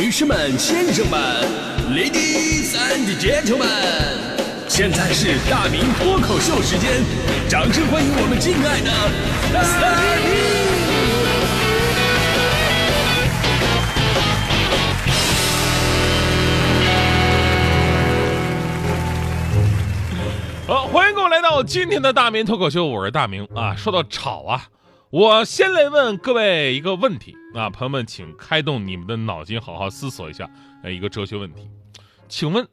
女士们、先生们，Ladies and Gentlemen，现在是大明脱口秀时间，掌声欢迎我们敬爱的大明！好，欢迎各位来到今天的大明脱口秀，我是大明啊。说到吵啊，我先来问各位一个问题啊，朋友们，请开动你们的脑筋，好好思索一下，呃，一个哲学问题，请问，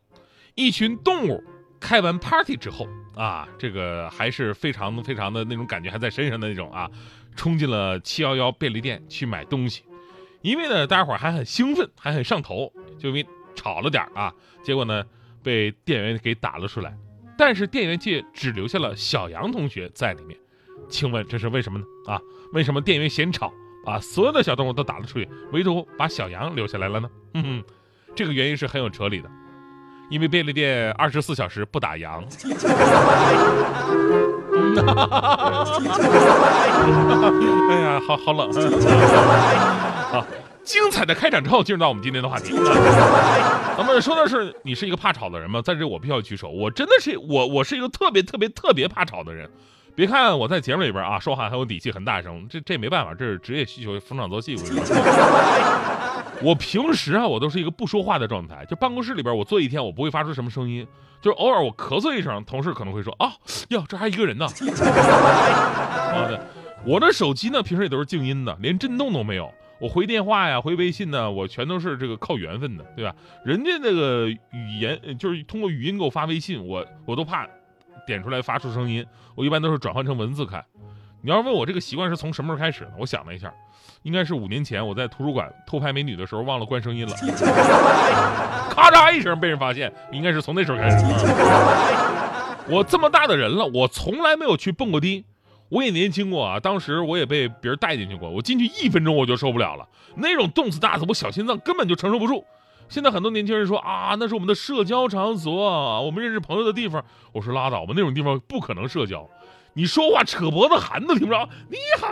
一群动物开完 party 之后啊，这个还是非常非常的那种感觉还在身上的那种啊，冲进了七幺幺便利店去买东西，因为呢，大家伙还很兴奋，还很上头，就因为吵了点啊，结果呢，被店员给打了出来。但是店员却只留下了小杨同学在里面，请问这是为什么呢？啊，为什么店员嫌吵，把所有的小动物都打了出去，唯独把小羊留下来了呢？嗯哼，这个原因是很有哲理的，因为便利店二十四小时不打烊。哎呀，好好冷。好，精彩的开场之后，进入到我们今天的话题。咱们说的是你是一个怕吵的人吗？在这我必须要举手，我真的是我，我是一个特别特别特别怕吵的人。别看我在节目里边啊说话很有底气，很大声，这这没办法，这是职业需求，逢场作戏。我平时啊，我都是一个不说话的状态，就办公室里边我坐一天，我不会发出什么声音，就是偶尔我咳嗽一声，同事可能会说啊哟，这还一个人呢。啊，对，我的手机呢平时也都是静音的，连震动都没有。我回电话呀，回微信呢，我全都是这个靠缘分的，对吧？人家那个语言就是通过语音给我发微信，我我都怕点出来发出声音，我一般都是转换成文字看。你要问我这个习惯是从什么时候开始呢？我想了一下，应该是五年前我在图书馆偷拍美女的时候忘了关声音了，咔嚓一声被人发现，应该是从那时候开始。我这么大的人了，我从来没有去蹦过迪。我也年轻过啊，当时我也被别人带进去过，我进去一分钟我就受不了了，那种动次打次，我小心脏根本就承受不住。现在很多年轻人说啊，那是我们的社交场所，我们认识朋友的地方。我说拉倒吧，那种地方不可能社交。你说话扯脖子喊都听不着。你好，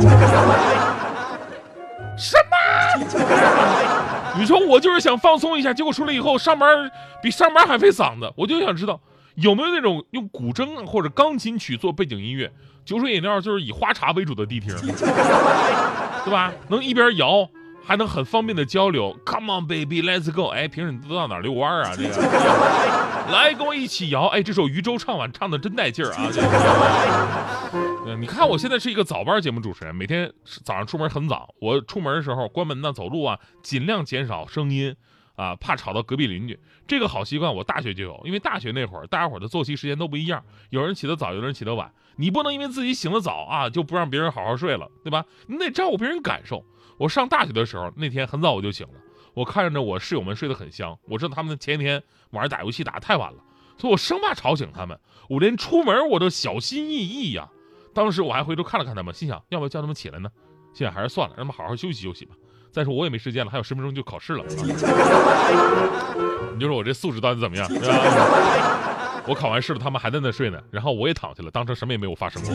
什么？你说我就是想放松一下，结果出来以后上班比上班还费嗓子。我就想知道有没有那种用古筝或者钢琴曲做背景音乐。酒水饮料就是以花茶为主的迪厅，对吧？能一边摇，还能很方便的交流。Come on baby, let's go！哎，平时你都到哪遛弯啊？这个，来跟我一起摇。哎，这首渔舟唱晚唱的真带劲儿啊！这个，你看我现在是一个早班节目主持人，每天早上出门很早。我出门的时候关门呢，走路啊，尽量减少声音。啊，怕吵到隔壁邻居，这个好习惯我大学就有，因为大学那会儿大家伙的作息时间都不一样，有人起得早，有人起得晚，你不能因为自己醒得早啊，就不让别人好好睡了，对吧？你得照顾别人感受。我上大学的时候，那天很早我就醒了，我看着我室友们睡得很香，我知道他们前一天晚上打游戏打得太晚了，所以我生怕吵醒他们，我连出门我都小心翼翼呀。当时我还回头看了看他们，心想要不要叫他们起来呢？心想还是算了，让他们好好休息休息吧。再说我也没时间了，还有十分钟就考试了。你就说我这素质到底怎么样？我考完试了，他们还在那睡呢，然后我也躺下了，当成什么也没有发生过。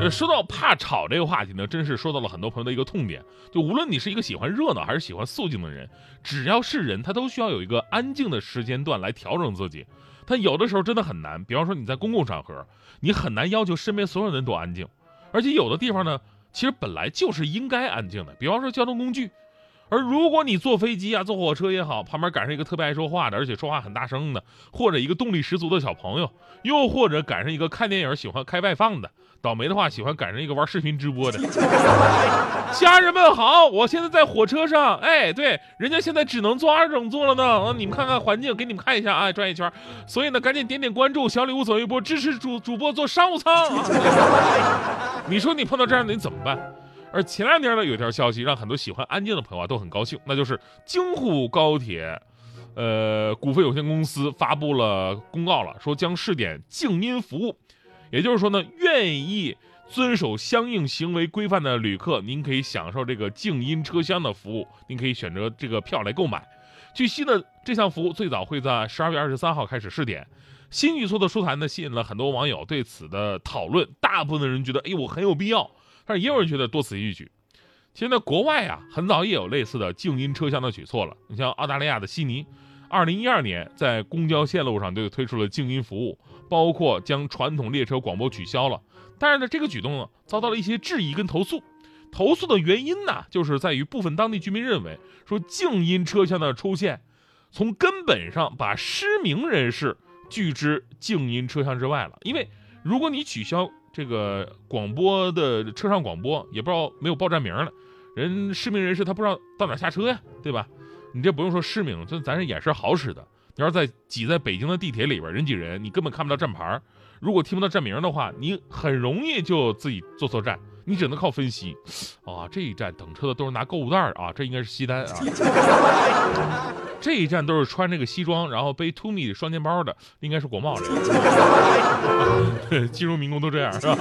呃，说到怕吵这个话题呢，真是说到了很多朋友的一个痛点。就无论你是一个喜欢热闹还是喜欢肃静的人，只要是人，他都需要有一个安静的时间段来调整自己。他有的时候真的很难，比方说你在公共场合，你很难要求身边所有人都安静，而且有的地方呢。其实本来就是应该安静的，比方说交通工具，而如果你坐飞机啊、坐火车也好，旁边赶上一个特别爱说话的，而且说话很大声的，或者一个动力十足的小朋友，又或者赶上一个看电影喜欢开外放的。倒霉的话，喜欢赶上一个玩视频直播的。家人们好，我现在在火车上，哎，对，人家现在只能坐二等座了呢。啊，你们看看环境，给你们看一下啊，转一圈。所以呢，赶紧点点关注，小礼物走一波，支持主主播坐商务舱。你说你碰到这样的你怎么办？而前两天呢，有一条消息让很多喜欢安静的朋友啊都很高兴，那就是京沪高铁，呃，股份有限公司发布了公告了，说将试点静音服务。也就是说呢，愿意遵守相应行为规范的旅客，您可以享受这个静音车厢的服务。您可以选择这个票来购买。据悉呢，这项服务最早会在十二月二十三号开始试点。新举措的出台呢，吸引了很多网友对此的讨论。大部分人觉得，哎，我很有必要，但是也有人觉得多此一举。现在国外啊，很早也有类似的静音车厢的举措了。你像澳大利亚的悉尼，二零一二年在公交线路上就推出了静音服务，包括将传统列车广播取消了。但是呢，这个举动呢，遭到了一些质疑跟投诉。投诉的原因呢，就是在于部分当地居民认为，说静音车厢的出现，从根本上把失明人士拒之静音车厢之外了。因为如果你取消这个广播的车上广播，也不知道没有报站名了，人失明人士他不知道到哪下车呀，对吧？你这不用说失明，就咱这眼神好使的。你要是在挤在北京的地铁里边，人挤人，你根本看不到站牌。如果听不到站名的话，你很容易就自己坐错站。你只能靠分析，啊，这一站等车的都是拿购物袋儿啊，这应该是西单啊。这一站都是穿这个西装，然后背 t o m i 双肩包的，应该是国贸这个。金融民工都这样是吧？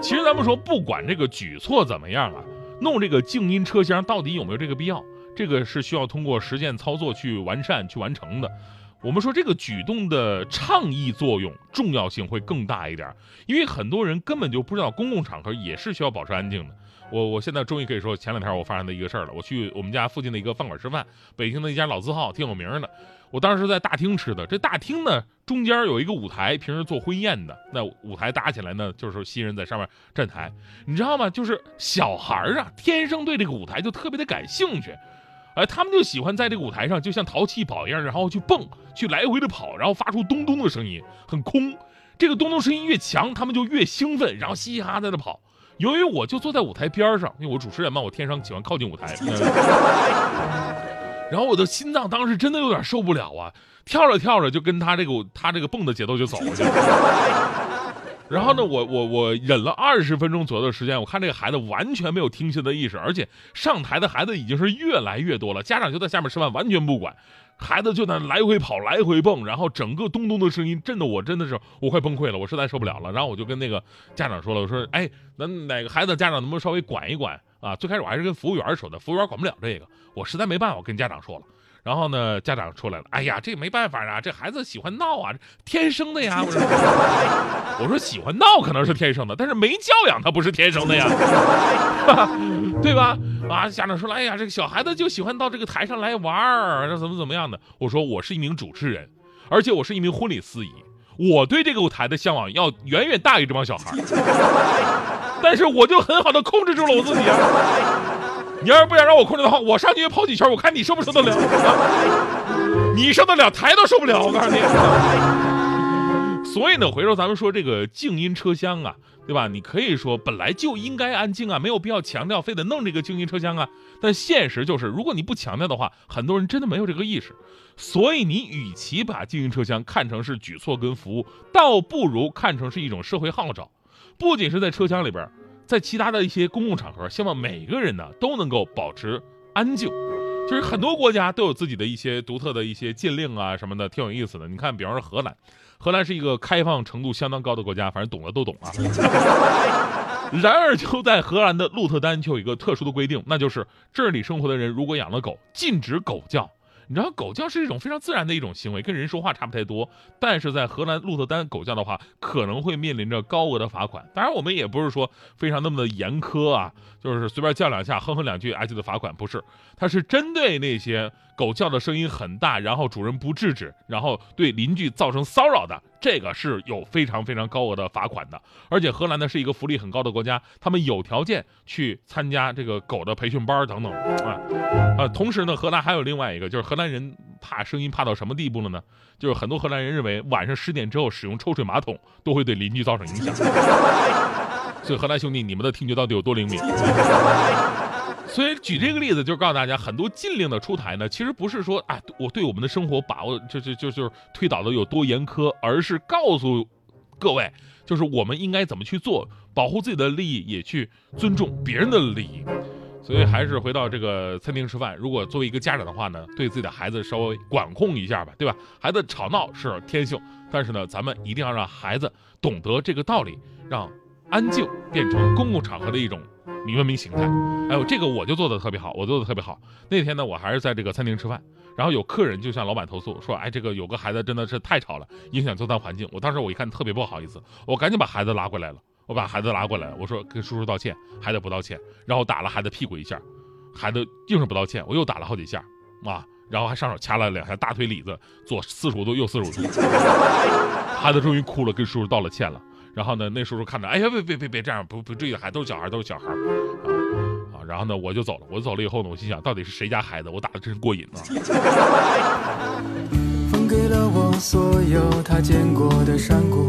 其实咱们说，不管这个举措怎么样啊，弄这个静音车厢到底有没有这个必要，这个是需要通过实践操作去完善去完成的。我们说这个举动的倡议作用重要性会更大一点，因为很多人根本就不知道公共场合也是需要保持安静的。我我现在终于可以说前两天我发生的一个事儿了。我去我们家附近的一个饭馆吃饭，北京的一家老字号，挺有名的。我当时在大厅吃的，这大厅呢中间有一个舞台，平时做婚宴的。那舞台搭起来呢，就是新人在上面站台。你知道吗？就是小孩啊，天生对这个舞台就特别的感兴趣。哎，他们就喜欢在这个舞台上，就像淘气堡一样，然后去蹦，去来回的跑，然后发出咚咚的声音，很空。这个咚咚声音越强，他们就越兴奋，然后嘻嘻哈哈在那跑。由于我就坐在舞台边上，因为我主持人嘛，我天生喜欢靠近舞台。然后我的心脏当时真的有点受不了啊，跳着跳着就跟他这个他这个蹦的节奏就走了。去然后呢，我我我忍了二十分钟左右的时间，我看这个孩子完全没有听信的意识，而且上台的孩子已经是越来越多了，家长就在下面吃饭，完全不管，孩子就在来回跑，来回蹦，然后整个咚咚的声音震得我真的是我快崩溃了，我实在受不了了。然后我就跟那个家长说了，我说，哎，那哪个孩子家长能不能稍微管一管啊？最开始我还是跟服务员说的，服务员管不了这个，我实在没办法，我跟家长说了。然后呢，家长出来了，哎呀，这没办法啊，这孩子喜欢闹啊，天生的呀。我说，我说喜欢闹可能是天生的，但是没教养他不是天生的呀，对吧？啊，家长说了，哎呀，这个小孩子就喜欢到这个台上来玩儿，怎么怎么样的？我说，我是一名主持人，而且我是一名婚礼司仪，我对这个舞台的向往要远远大于这帮小孩，但是我就很好的控制住了我自己啊。你要是不想让我控制的话，我上去跑几圈，我看你受不受得了。你受得了，台都受不了。我告诉你。所以呢，回头咱们说这个静音车厢啊，对吧？你可以说本来就应该安静啊，没有必要强调，非得弄这个静音车厢啊。但现实就是，如果你不强调的话，很多人真的没有这个意识。所以你与其把静音车厢看成是举措跟服务，倒不如看成是一种社会号召。不仅是在车厢里边。在其他的一些公共场合，希望每个人呢都能够保持安静。就是很多国家都有自己的一些独特的一些禁令啊什么的，挺有意思的。你看，比方说荷兰，荷兰是一个开放程度相当高的国家，反正懂的都懂啊。然而，就在荷兰的鹿特丹就有一个特殊的规定，那就是这里生活的人如果养了狗，禁止狗叫。你知道狗叫是一种非常自然的一种行为，跟人说话差不太多。但是在荷兰鹿特丹狗叫的话，可能会面临着高额的罚款。当然，我们也不是说非常那么的严苛啊，就是随便叫两下，哼哼两句，挨就的罚款，不是。它是针对那些狗叫的声音很大，然后主人不制止，然后对邻居造成骚扰的，这个是有非常非常高额的罚款的。而且荷兰呢是一个福利很高的国家，他们有条件去参加这个狗的培训班等等啊。呃，同时呢，荷兰还有另外一个，就是荷兰人怕声音怕到什么地步了呢？就是很多荷兰人认为晚上十点之后使用抽水马桶都会对邻居造成影响。所以荷兰兄弟，你们的听觉到底有多灵敏？所以举这个例子，就是告诉大家，很多禁令的出台呢，其实不是说啊，我对我们的生活把握就就就就是推导的有多严苛，而是告诉各位，就是我们应该怎么去做，保护自己的利益，也去尊重别人的利益。所以还是回到这个餐厅吃饭，如果作为一个家长的话呢，对自己的孩子稍微管控一下吧，对吧？孩子吵闹是天性，但是呢，咱们一定要让孩子懂得这个道理，让安静变成公共场合的一种。文明形态，哎呦，这个我就做的特别好，我做的特别好。那天呢，我还是在这个餐厅吃饭，然后有客人就向老板投诉说，哎，这个有个孩子真的是太吵了，影响就餐环境。我当时我一看特别不好意思，我赶紧把孩子拉过来了。我把孩子拉过来，我说跟叔叔道歉，孩子不道歉，然后打了孩子屁股一下，孩子硬是不道歉，我又打了好几下，啊，然后还上手掐了两下大腿里子，左四十五度，右四十五度，孩子终于哭了，跟叔叔道了歉了。然后呢，那叔叔看着，哎呀，别别别别这样，不不至于，还都是小孩，都是小孩，啊啊，然后呢，我就走了。我走了以后呢，我心想，到底是谁家孩子？我打的真是过瘾啊！给了我所有他见过的山谷，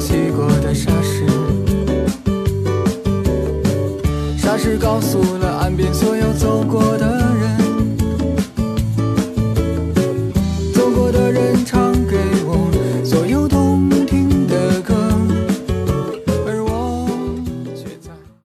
洗过的沙石。沙石告诉了岸边所有走过的